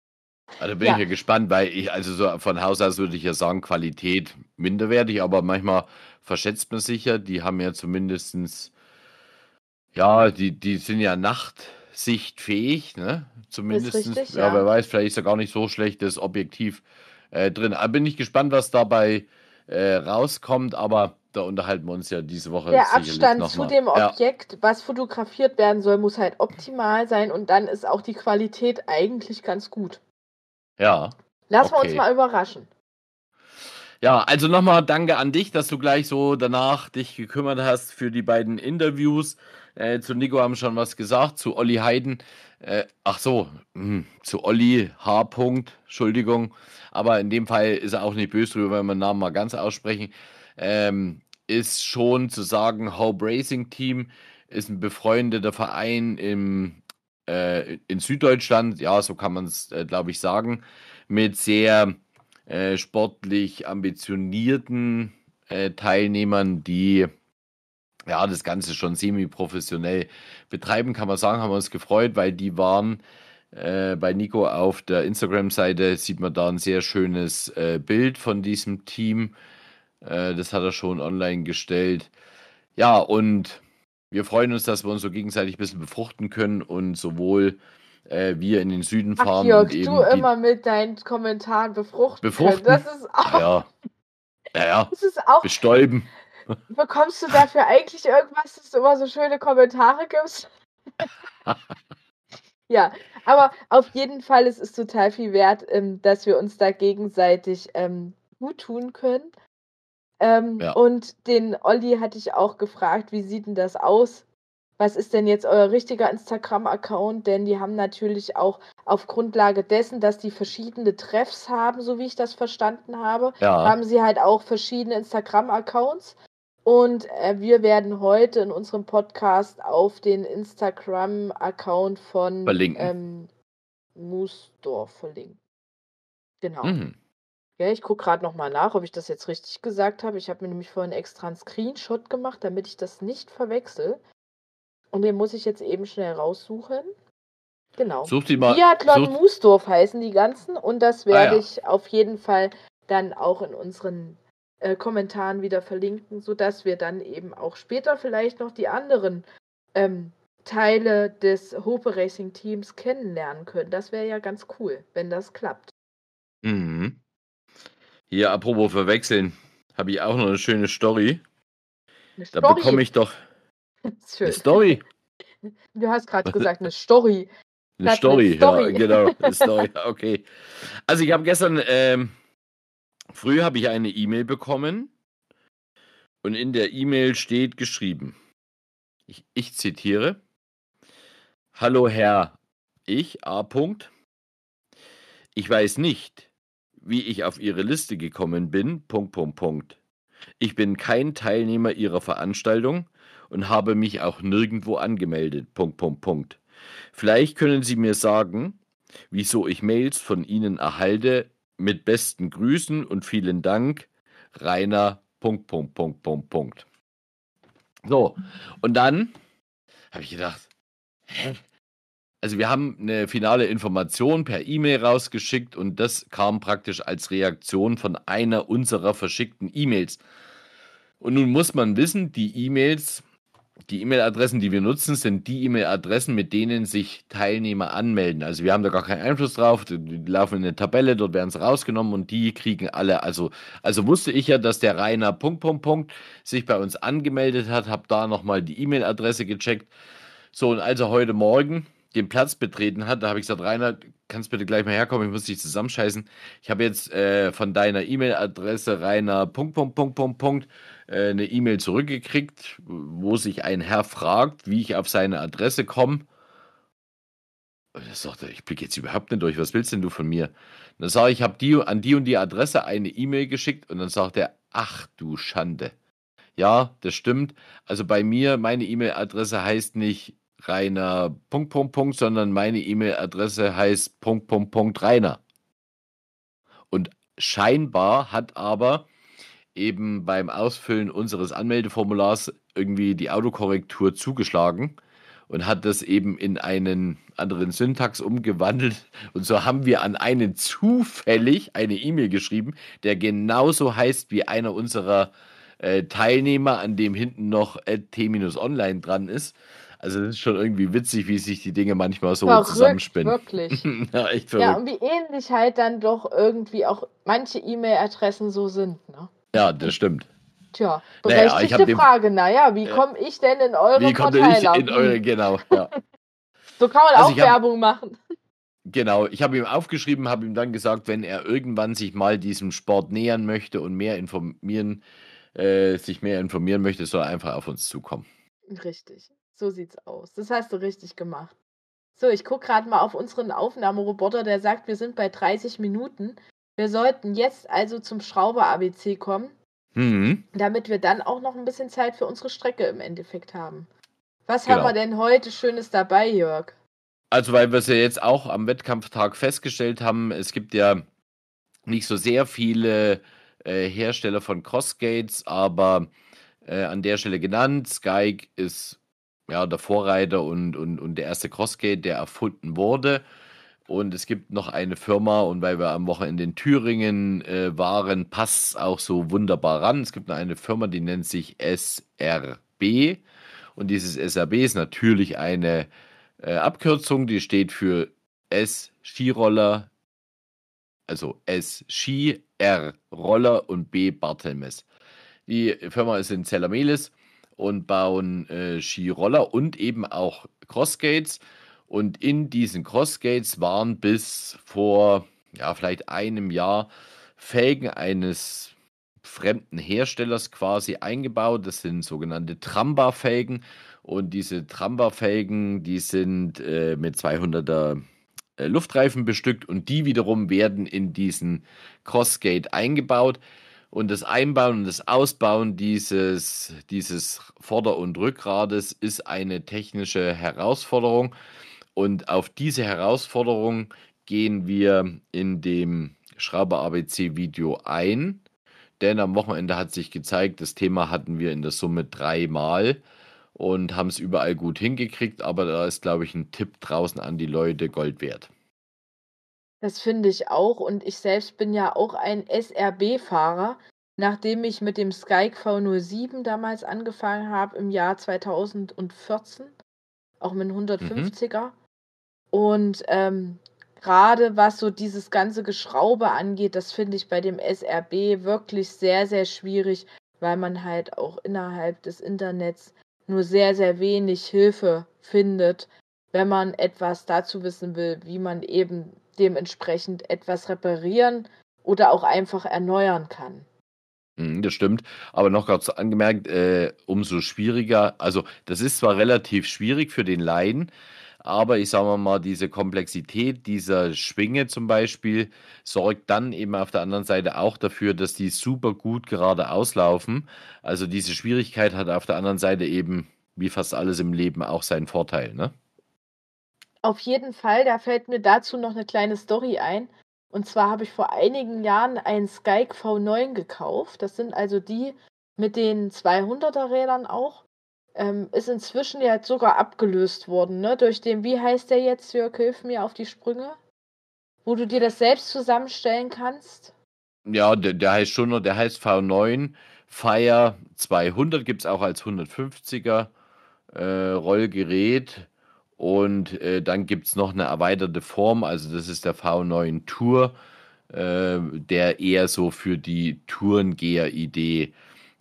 [SPEAKER 6] Also bin
[SPEAKER 4] Ja.
[SPEAKER 6] ich ja gespannt, weil ich, also so von Haus aus würde ich ja sagen, Qualität minderwertig, aber manchmal verschätzt man sich ja. Die haben ja zumindestens, ja, die, die sind ja nachtsichtfähig, ne? Zumindest.
[SPEAKER 4] richtig,
[SPEAKER 6] ja,
[SPEAKER 4] ja.
[SPEAKER 6] wer weiß, vielleicht ist ja gar nicht so schlecht das Objektiv äh, drin. Aber bin ich gespannt, was dabei äh, rauskommt, aber da unterhalten wir uns ja diese Woche.
[SPEAKER 4] Der Abstand zu dem Objekt, ja. was fotografiert werden soll, muss halt optimal sein und dann ist auch die Qualität eigentlich ganz gut.
[SPEAKER 6] Ja.
[SPEAKER 4] Lassen okay. wir uns mal überraschen.
[SPEAKER 6] Ja, also nochmal danke an dich, dass du gleich so danach dich gekümmert hast für die beiden Interviews. Äh, zu Nico haben schon was gesagt, zu Olli Heiden. Äh, ach so, mh, hm, zu Olli H. -Punkt, Entschuldigung. Aber in dem Fall ist er auch nicht böse drüber, wenn wir den Namen mal ganz aussprechen. Ähm, ist schon zu sagen, Hope Racing Team ist ein befreundeter Verein im, äh, in Süddeutschland. Ja, so kann man es, äh, glaube ich, sagen. Mit sehr äh, sportlich ambitionierten äh, Teilnehmern, die ja das Ganze schon semi-professionell betreiben, kann man sagen, haben wir uns gefreut, weil die waren äh, bei Nico auf der Instagram-Seite, sieht man da ein sehr schönes äh, Bild von diesem Team. Das hat er schon online gestellt. Ja, und wir freuen uns, dass wir uns so gegenseitig ein bisschen befruchten können und sowohl äh, wir in den Süden fahren. Ach,
[SPEAKER 4] Jörg, du immer mit deinen Kommentaren befruchten.
[SPEAKER 6] Befruchten?
[SPEAKER 4] Das ist auch.
[SPEAKER 6] Ja, ja, ja.
[SPEAKER 4] Das ist auch.
[SPEAKER 6] Bestäuben.
[SPEAKER 4] Bekommst du dafür eigentlich irgendwas, dass du immer so schöne Kommentare gibst? ja, aber auf jeden Fall ist es total viel wert, ähm, dass wir uns da gegenseitig ähm, gut tun können. Ähm, ja. Und den Olli hatte ich auch gefragt, wie sieht denn das aus? was ist denn jetzt euer richtiger Instagram-Account? Denn die haben natürlich auch auf Grundlage dessen, dass die verschiedene Treffs haben, so wie ich das verstanden habe, ja. haben sie halt auch verschiedene Instagram-Accounts. Und äh, wir werden heute in unserem Podcast auf den Instagram-Account von ähm, Moosdorf verlinken. Genau. Mhm. Ja, ich gucke gerade nochmal nach, ob ich das jetzt richtig gesagt habe. Ich habe mir nämlich vorhin extra einen Screenshot gemacht, damit ich das nicht verwechsel. Und den muss ich jetzt eben schnell raussuchen. Genau.
[SPEAKER 6] Such die mal.
[SPEAKER 4] Biathlon such... Moosdorf heißen die ganzen. Und das werde ah, ja. ich auf jeden Fall dann auch in unseren äh, Kommentaren wieder verlinken, sodass wir dann eben auch später vielleicht noch die anderen ähm, Teile des Hope Racing Teams kennenlernen können. Das wäre ja ganz cool, wenn das klappt.
[SPEAKER 6] Mhm. Hier, apropos verwechseln, habe ich auch noch eine schöne Story. Eine Story. Da bekomme ich doch. Eine Story.
[SPEAKER 4] Du hast gerade gesagt, eine Story.
[SPEAKER 6] Eine Story, Story, ja, genau. Eine Story, okay. Also ich habe gestern, ähm, früh habe ich eine E-Mail bekommen und in der E-Mail steht geschrieben, ich, ich zitiere, Hallo Herr, ich, A. -Punkt. Ich weiß nicht, wie ich auf Ihre Liste gekommen bin, Punkt, Punkt, Punkt. Ich bin kein Teilnehmer Ihrer Veranstaltung und habe mich auch nirgendwo angemeldet. Punkt, Punkt, Punkt. Vielleicht können Sie mir sagen, wieso ich Mails von Ihnen erhalte mit besten Grüßen und vielen Dank, Rainer. Punkt, Punkt, Punkt, Punkt, Punkt. So, und dann habe ich gedacht, hä? Also wir haben eine finale Information per E-Mail rausgeschickt und das kam praktisch als Reaktion von einer unserer verschickten E-Mails. Und nun muss man wissen, die E-Mails die E-Mail-Adressen, die wir nutzen, sind die E-Mail-Adressen, mit denen sich Teilnehmer anmelden. Also wir haben da gar keinen Einfluss drauf. Die, laufen in eine Tabelle, dort werden sie rausgenommen und die kriegen alle. Also, also wusste ich ja, dass der Rainer Punkt, Punkt, Punkt sich bei uns angemeldet hat, habe da nochmal die E-Mail-Adresse gecheckt. So, und als er heute Morgen den Platz betreten hat, da habe ich gesagt, Rainer, kannst bitte gleich mal herkommen, ich muss dich zusammenscheißen. Ich habe jetzt äh, von deiner E-Mail-Adresse Rainer Punkt, Punkt, Punkt, Punkt, Punkt äh, eine E-Mail zurückgekriegt, wo sich ein Herr fragt, wie ich auf seine Adresse komme. Und er sagte, ich blicke jetzt überhaupt nicht durch, was willst denn du von mir? Und dann sage ich, ich habe die, an die und die Adresse eine E-Mail geschickt und dann sagt er, ach du Schande. Ja, das stimmt. Also bei mir, meine E-Mail-Adresse heißt nicht Rainer Punkt, Punkt, Punkt, sondern meine E-Mail-Adresse heißt Punkt, Punkt, Punkt, Rainer. Und scheinbar hat aber eben beim Ausfüllen unseres Anmeldeformulars irgendwie die Autokorrektur zugeschlagen und hat das eben in einen anderen Syntax umgewandelt. Und so haben wir an einen zufällig eine E-Mail geschrieben, der genauso heißt wie einer unserer äh, Teilnehmer, an dem hinten noch T-Online dran ist. Also es ist schon irgendwie witzig, wie sich die Dinge manchmal so
[SPEAKER 4] Verrückt,
[SPEAKER 6] zusammenspinnen.
[SPEAKER 4] wirklich.
[SPEAKER 6] ja, echt
[SPEAKER 4] Ja,
[SPEAKER 6] verrückt.
[SPEAKER 4] und wie ähnlich halt dann doch irgendwie auch manche E-Mail-Adressen so sind, ne?
[SPEAKER 6] Ja, das stimmt.
[SPEAKER 4] Tja,
[SPEAKER 6] Naja, ich
[SPEAKER 4] berechtigte
[SPEAKER 6] dem-
[SPEAKER 4] Frage. Naja, wie
[SPEAKER 6] Ja.
[SPEAKER 4] komme ich denn in eure
[SPEAKER 6] Wie konnte ich
[SPEAKER 4] Verteiler?
[SPEAKER 6] in eure, genau, ja.
[SPEAKER 4] So kann man
[SPEAKER 6] Also
[SPEAKER 4] auch
[SPEAKER 6] ich hab-
[SPEAKER 4] Werbung machen.
[SPEAKER 6] Genau, ich habe ihm aufgeschrieben, habe ihm dann gesagt, wenn er irgendwann sich mal diesem Sport nähern möchte und mehr informieren, äh, sich mehr informieren möchte, soll er einfach auf uns zukommen.
[SPEAKER 4] Richtig, so sieht's aus. Das hast du richtig gemacht. So, ich gucke gerade mal auf unseren Aufnahmeroboter, der sagt, wir sind bei 30 Minuten. Wir sollten jetzt also zum Schrauber-ABC kommen,
[SPEAKER 6] Mhm.
[SPEAKER 4] damit wir dann auch noch ein bisschen Zeit für unsere Strecke im Endeffekt haben. Was haben
[SPEAKER 6] Genau.
[SPEAKER 4] wir denn heute Schönes dabei, Jörg?
[SPEAKER 6] Also, weil wir es ja jetzt auch am Wettkampftag festgestellt haben, es gibt ja nicht so sehr viele äh, Hersteller von Crossgates, aber äh, an der Stelle genannt, Skyke ist ja der Vorreiter und, und, und der erste Crossgate, der erfunden wurde. Und es gibt noch eine Firma, und weil wir am Wochenende in Thüringen äh, waren, passt es auch so wunderbar ran. Es gibt noch eine Firma, die nennt sich SRB. Und dieses SRB ist natürlich eine äh, Abkürzung, die steht für S Skiroller, also S Ski, R Roller und B Bartelmes. Die Firma ist in Zellamelis und bauen äh, Skiroller und eben auch Crossgates. Und in diesen Crossgates waren bis vor ja, vielleicht einem Jahr Felgen eines fremden Herstellers quasi eingebaut. Das sind sogenannte Tramba-Felgen. Und diese Tramba-Felgen, die sind äh, mit 200er äh, Luftreifen bestückt und die wiederum werden in diesen Crossgate eingebaut. Und das Einbauen und das Ausbauen dieses, dieses Vorder- und Rückgrades ist eine technische Herausforderung. Und auf diese Herausforderung gehen wir in dem Schrauber ABC Video ein. Denn am Wochenende hat sich gezeigt, das Thema hatten wir in der Summe dreimal und haben es überall gut hingekriegt. Aber da ist, glaube ich, ein Tipp draußen an die Leute Gold wert.
[SPEAKER 4] Das finde ich auch. Und ich selbst bin ja auch ein SRB-Fahrer, nachdem ich mit dem Skype V07 damals angefangen habe im Jahr 2014, auch mit einem 150er. Und ähm, gerade was so dieses ganze Geschraube angeht, das finde ich bei dem SRB wirklich sehr, sehr schwierig, weil man halt auch innerhalb des Internets nur sehr, sehr wenig Hilfe findet, wenn man etwas dazu wissen will, wie man eben dementsprechend etwas reparieren oder auch einfach erneuern kann.
[SPEAKER 6] Mhm, Das stimmt, aber noch so angemerkt, äh, umso schwieriger, also das ist zwar relativ schwierig für den Laien, aber ich sage mal, diese Komplexität dieser Schwinge zum Beispiel sorgt dann eben auf der anderen Seite auch dafür, dass die super gut gerade auslaufen. Also diese Schwierigkeit hat auf der anderen Seite eben, wie fast alles im Leben, auch seinen Vorteil, ne?
[SPEAKER 4] Auf jeden Fall, da fällt mir dazu noch eine kleine Story ein. Und zwar habe ich vor einigen Jahren einen Skype V9 gekauft. Das sind also die mit den 200er Rädern auch. Ähm, ist inzwischen ja sogar abgelöst worden, ne? Durch den, wie heißt der jetzt, Jörg, hilf mir auf die Sprünge? Wo du dir das selbst zusammenstellen kannst.
[SPEAKER 6] Ja, der, der heißt schon noch, der heißt V9 Fire 200, gibt es auch als 150er äh, Rollgerät. Und äh, dann gibt es noch eine erweiterte Form, also das ist der V9 Tour, äh, der eher so für die Tourengeher-Idee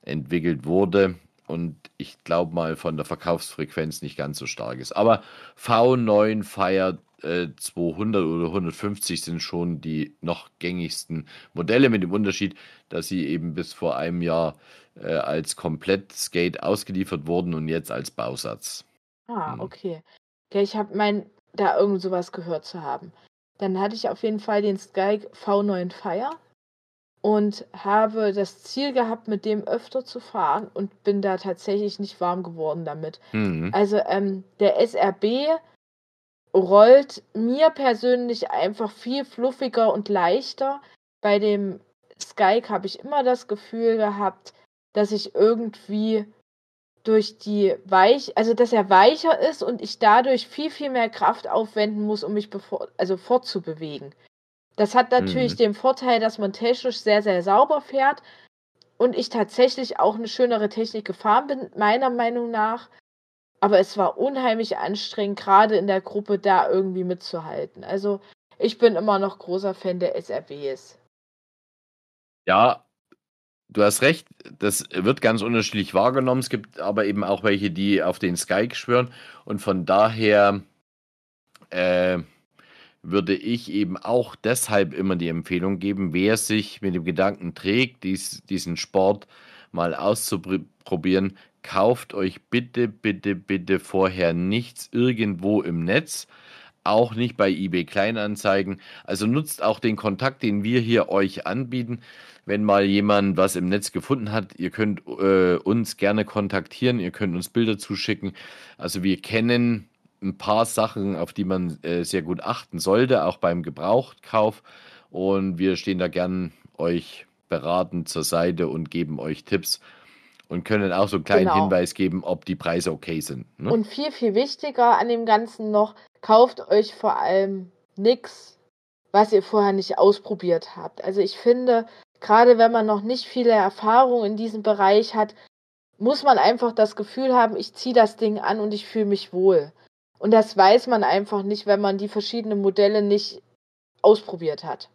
[SPEAKER 6] entwickelt wurde. Und ich glaube mal von der Verkaufsfrequenz nicht ganz so stark ist. Aber V9 Fire äh, 200 oder 150 sind schon die noch gängigsten Modelle mit dem Unterschied, dass sie eben bis vor einem Jahr äh, als Komplett-Skate ausgeliefert wurden und jetzt als Bausatz.
[SPEAKER 4] Ah,
[SPEAKER 6] Hm.
[SPEAKER 4] okay. Ja, ich habe mein, da irgend sowas gehört zu haben. Dann hatte ich auf jeden Fall den Sky V9 Fire und habe das Ziel gehabt, mit dem öfter zu fahren und bin da tatsächlich nicht warm geworden damit.
[SPEAKER 6] Mhm.
[SPEAKER 4] Also ähm, der SRB rollt mir persönlich einfach viel fluffiger und leichter. Bei dem Skype habe ich immer das Gefühl gehabt, dass ich irgendwie durch die weich, also dass er weicher ist und ich dadurch viel, viel mehr Kraft aufwenden muss, um mich bevor, also fortzubewegen. Das hat natürlich
[SPEAKER 6] Mhm.
[SPEAKER 4] den Vorteil, dass man technisch sehr, sehr sauber fährt und ich tatsächlich auch eine schönere Technik gefahren bin, meiner Meinung nach. aber es war unheimlich anstrengend, gerade in der Gruppe da irgendwie mitzuhalten. Also ich bin immer noch großer Fan der SRBs.
[SPEAKER 6] Ja, du hast recht, das wird ganz unterschiedlich wahrgenommen. Es gibt aber eben auch welche, die auf den Sky schwören. Und von daher äh, würde ich eben auch deshalb immer die Empfehlung geben, wer sich mit dem Gedanken trägt, dies, diesen Sport mal auszuprobieren, kauft euch bitte, bitte, bitte vorher nichts irgendwo im Netz, auch nicht bei eBay Kleinanzeigen. Also nutzt auch den Kontakt, den wir hier euch anbieten. Wenn mal jemand was im Netz gefunden hat, ihr könnt äh, uns gerne kontaktieren, ihr könnt uns Bilder zuschicken. Also wir kennen ein paar Sachen, auf die man äh, sehr gut achten sollte, auch beim Gebrauchtkauf. Und wir stehen da gern euch beratend zur Seite und geben euch Tipps und können auch so einen kleinen genau. Hinweis geben, ob die Preise okay sind.
[SPEAKER 4] Ne? Und viel, viel wichtiger an dem Ganzen noch, kauft euch vor allem nichts, was ihr vorher nicht ausprobiert habt. Also ich finde, gerade wenn man noch nicht viele Erfahrungen in diesem Bereich hat, muss man einfach das Gefühl haben, ich ziehe das Ding an und ich fühle mich wohl. Und das weiß man einfach nicht, wenn man die verschiedenen Modelle nicht ausprobiert hat.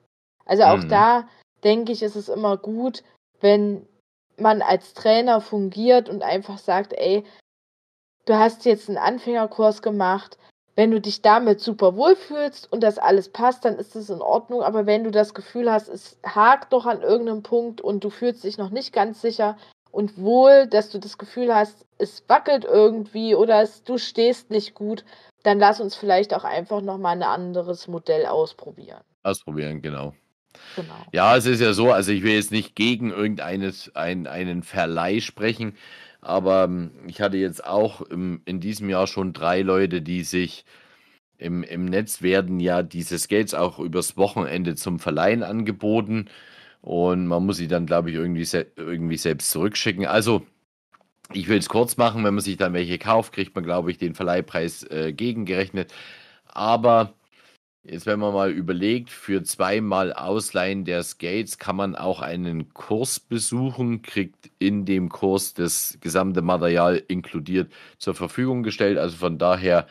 [SPEAKER 4] Also auch mhm. da denke ich, ist es immer gut, wenn man als Trainer fungiert und einfach sagt, ey, du hast jetzt einen Anfängerkurs gemacht, wenn du dich damit super wohlfühlst und das alles passt, dann ist es in Ordnung. Aber wenn du das Gefühl hast, es hakt doch an irgendeinem Punkt und du fühlst dich noch nicht ganz sicher, und wohl, dass du das Gefühl hast, es wackelt irgendwie oder es, du stehst nicht gut, dann lass uns vielleicht auch einfach nochmal ein anderes Modell ausprobieren.
[SPEAKER 6] Ausprobieren, genau. Genau. Ja, es ist ja so, also ich will jetzt nicht gegen irgendeines ein, einen Verleih sprechen, aber ähm, ich hatte jetzt auch im, in diesem Jahr schon drei Leute, die sich im, im Netz werden ja diese Skates auch übers Wochenende zum Verleihen angeboten. Und man muss sie dann, glaube ich, irgendwie, se irgendwie selbst zurückschicken. Also, ich will es kurz machen. Wenn man sich dann welche kauft, kriegt man, glaube ich, den Verleihpreis äh, gegengerechnet. Aber jetzt, wenn man mal überlegt, für zweimal Ausleihen der Skates kann man auch einen Kurs besuchen, kriegt in dem Kurs das gesamte Material inkludiert zur Verfügung gestellt. Also von daher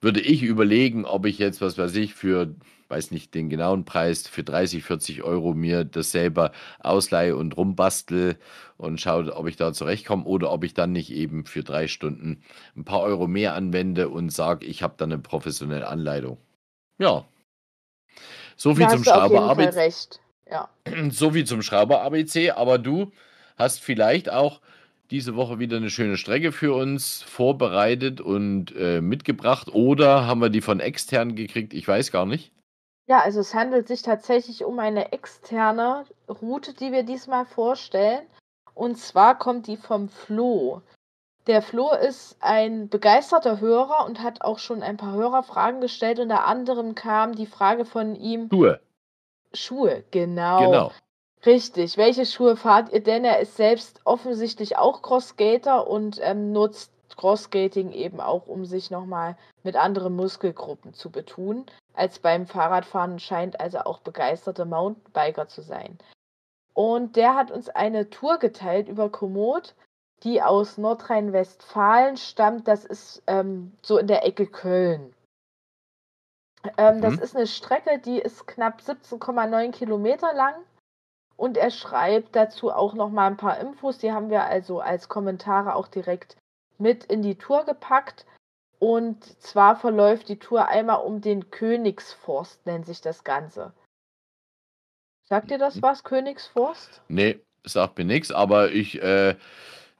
[SPEAKER 6] würde ich überlegen, ob ich jetzt, was weiß ich, für weiß nicht den genauen Preis, für 30, 40 Euro mir das selber ausleihe und rumbastel und schaue, ob ich da zurechtkomme oder ob ich dann nicht eben für drei Stunden ein paar Euro mehr anwende und sage, ich habe dann eine professionelle Anleitung. Ja. So viel da zum Schrauber ABC. Ja. So viel zum Schrauber ABC, aber du hast vielleicht auch diese Woche wieder eine schöne Strecke für uns vorbereitet und äh, mitgebracht oder haben wir die von extern gekriegt? Ich weiß gar nicht.
[SPEAKER 4] Ja, also es handelt sich tatsächlich um eine externe Route, die wir diesmal vorstellen. Und zwar kommt die vom Flo. Der Flo ist ein begeisterter Hörer und hat auch schon ein paar Hörerfragen gestellt. Unter anderem kam die Frage von ihm.
[SPEAKER 6] Schuhe.
[SPEAKER 4] Schuhe, genau. Genau. Richtig. Welche Schuhe fahrt ihr denn? Er ist selbst offensichtlich auch Crossskater und ähm, nutzt Crossskating eben auch, um sich nochmal mit anderen Muskelgruppen zu betun als beim Fahrradfahren, scheint also auch begeisterter Mountainbiker zu sein. Und der hat uns eine Tour geteilt über Komoot, die aus Nordrhein-Westfalen stammt. Das ist ähm, so in der Ecke Köln. Ähm, mhm. Das ist eine Strecke, die ist knapp 17,9 Kilometer lang. Und er schreibt dazu auch noch mal ein paar Infos. Die haben wir also als Kommentare auch direkt mit in die Tour gepackt. Und zwar verläuft die Tour einmal um den Königsforst, nennt sich das Ganze. Sagt dir das was, Königsforst?
[SPEAKER 6] Nee, sagt mir nichts, aber ich, äh,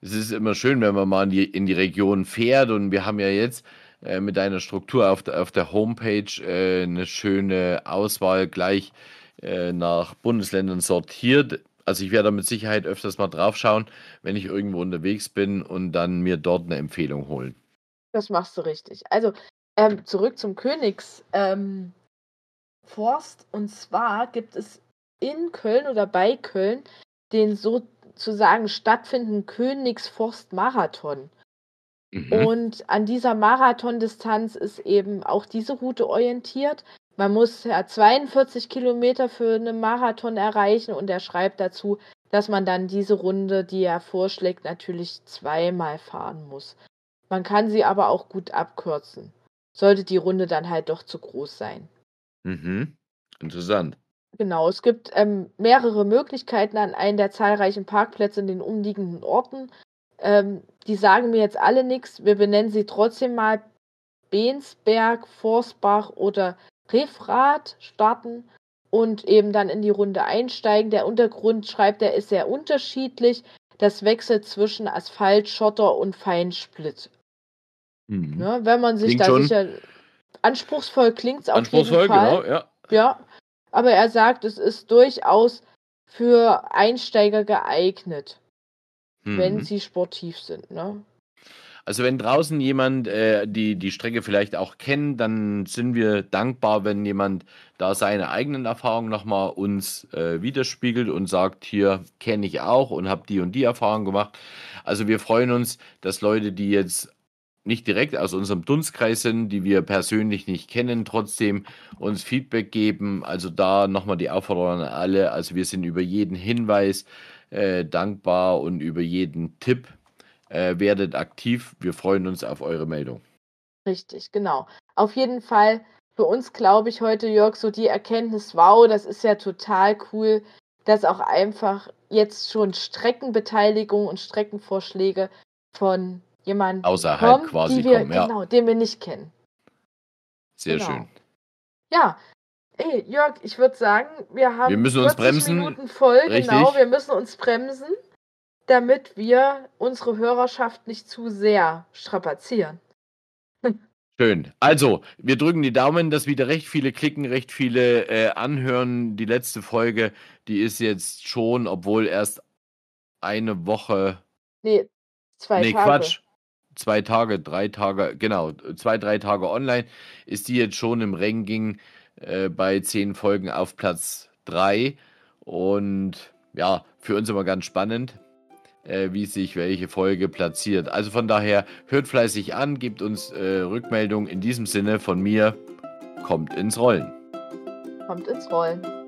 [SPEAKER 6] es ist immer schön, wenn man mal in die, in die Region fährt und wir haben ja jetzt äh, mit einer Struktur auf der, auf der Homepage äh, eine schöne Auswahl gleich äh, nach Bundesländern sortiert. Also ich werde da mit Sicherheit öfters mal drauf schauen, wenn ich irgendwo unterwegs bin und dann mir dort eine Empfehlung holen.
[SPEAKER 4] Das machst du richtig. Also ähm, zurück zum Königsforst. Ähm, und zwar gibt es in Köln oder bei Köln den sozusagen stattfindenden Königsforst-Marathon. Mhm. Und an dieser Marathondistanz ist eben auch diese Route orientiert. Man muss ja 42 Kilometer für einen Marathon erreichen und er schreibt dazu, dass man dann diese Runde, die er vorschlägt, natürlich zweimal fahren muss. Man kann sie aber auch gut abkürzen. Sollte die Runde dann halt doch zu groß sein.
[SPEAKER 6] Mhm. Interessant.
[SPEAKER 4] Genau, es gibt ähm, mehrere Möglichkeiten an einen der zahlreichen Parkplätze in den umliegenden Orten. Ähm, die sagen mir jetzt alle nichts. Wir benennen sie trotzdem mal Bensberg, Forsbach oder Refrath starten und eben dann in die Runde einsteigen. Der Untergrund, schreibt er, ist sehr unterschiedlich. Das wechselt zwischen Asphalt, Schotter und Feinsplit.
[SPEAKER 6] Mhm.
[SPEAKER 4] Ne, wenn man sich
[SPEAKER 6] Klingt
[SPEAKER 4] da
[SPEAKER 6] schon
[SPEAKER 4] sicher. Anspruchsvoll klingt es auf jeden
[SPEAKER 6] Anspruchsvoll,
[SPEAKER 4] Fall.
[SPEAKER 6] genau, ja.
[SPEAKER 4] Ja, aber er sagt, es ist durchaus für Einsteiger geeignet, wenn
[SPEAKER 6] Mhm.
[SPEAKER 4] sie sportiv sind. Ne?
[SPEAKER 6] Also wenn draußen jemand äh, die, die Strecke vielleicht auch kennt, dann sind wir dankbar, wenn jemand da seine eigenen Erfahrungen nochmal uns äh, widerspiegelt und sagt, hier kenne ich auch und habe die und die Erfahrung gemacht. Also wir freuen uns, dass Leute, die jetzt nicht direkt aus unserem Dunstkreis sind, die wir persönlich nicht kennen, trotzdem uns Feedback geben. Also da nochmal die Aufforderung an alle. Also wir sind über jeden Hinweis äh, dankbar und über jeden Tipp. Äh, werdet aktiv. Wir freuen uns auf eure Meldung.
[SPEAKER 4] Richtig, genau. Auf jeden Fall für uns, glaube ich, heute, Jörg, so die Erkenntnis, wow, das ist ja total cool, dass auch einfach jetzt schon Streckenbeteiligung und Streckenvorschläge von jemandem
[SPEAKER 6] Außerhalb
[SPEAKER 4] kommen,
[SPEAKER 6] quasi
[SPEAKER 4] die wir,
[SPEAKER 6] kommen, ja.
[SPEAKER 4] genau, den wir nicht kennen.
[SPEAKER 6] Sehr
[SPEAKER 4] Genau.
[SPEAKER 6] schön.
[SPEAKER 4] Ja, ey, Jörg, ich würde sagen, wir haben
[SPEAKER 6] Wir müssen uns
[SPEAKER 4] 40
[SPEAKER 6] bremsen,
[SPEAKER 4] Minuten voll, genau,
[SPEAKER 6] richtig.
[SPEAKER 4] wir müssen uns bremsen, damit wir unsere Hörerschaft nicht zu sehr strapazieren.
[SPEAKER 6] Schön. Also, wir drücken die Daumen, dass wieder recht viele klicken, recht viele äh, anhören. Die letzte Folge, die ist jetzt schon, obwohl erst eine Woche,
[SPEAKER 4] Nee, zwei
[SPEAKER 6] nee,
[SPEAKER 4] Tage.
[SPEAKER 6] Quatsch, zwei Tage, drei Tage, genau, zwei, drei Tage online, ist die jetzt schon im Ranking äh, bei zehn Folgen auf Platz drei. Und ja, für uns immer ganz spannend, äh, wie sich welche Folge platziert. Also von daher, hört fleißig an, gebt uns äh, Rückmeldung. In diesem Sinne von mir, kommt ins Rollen.
[SPEAKER 4] Kommt ins Rollen.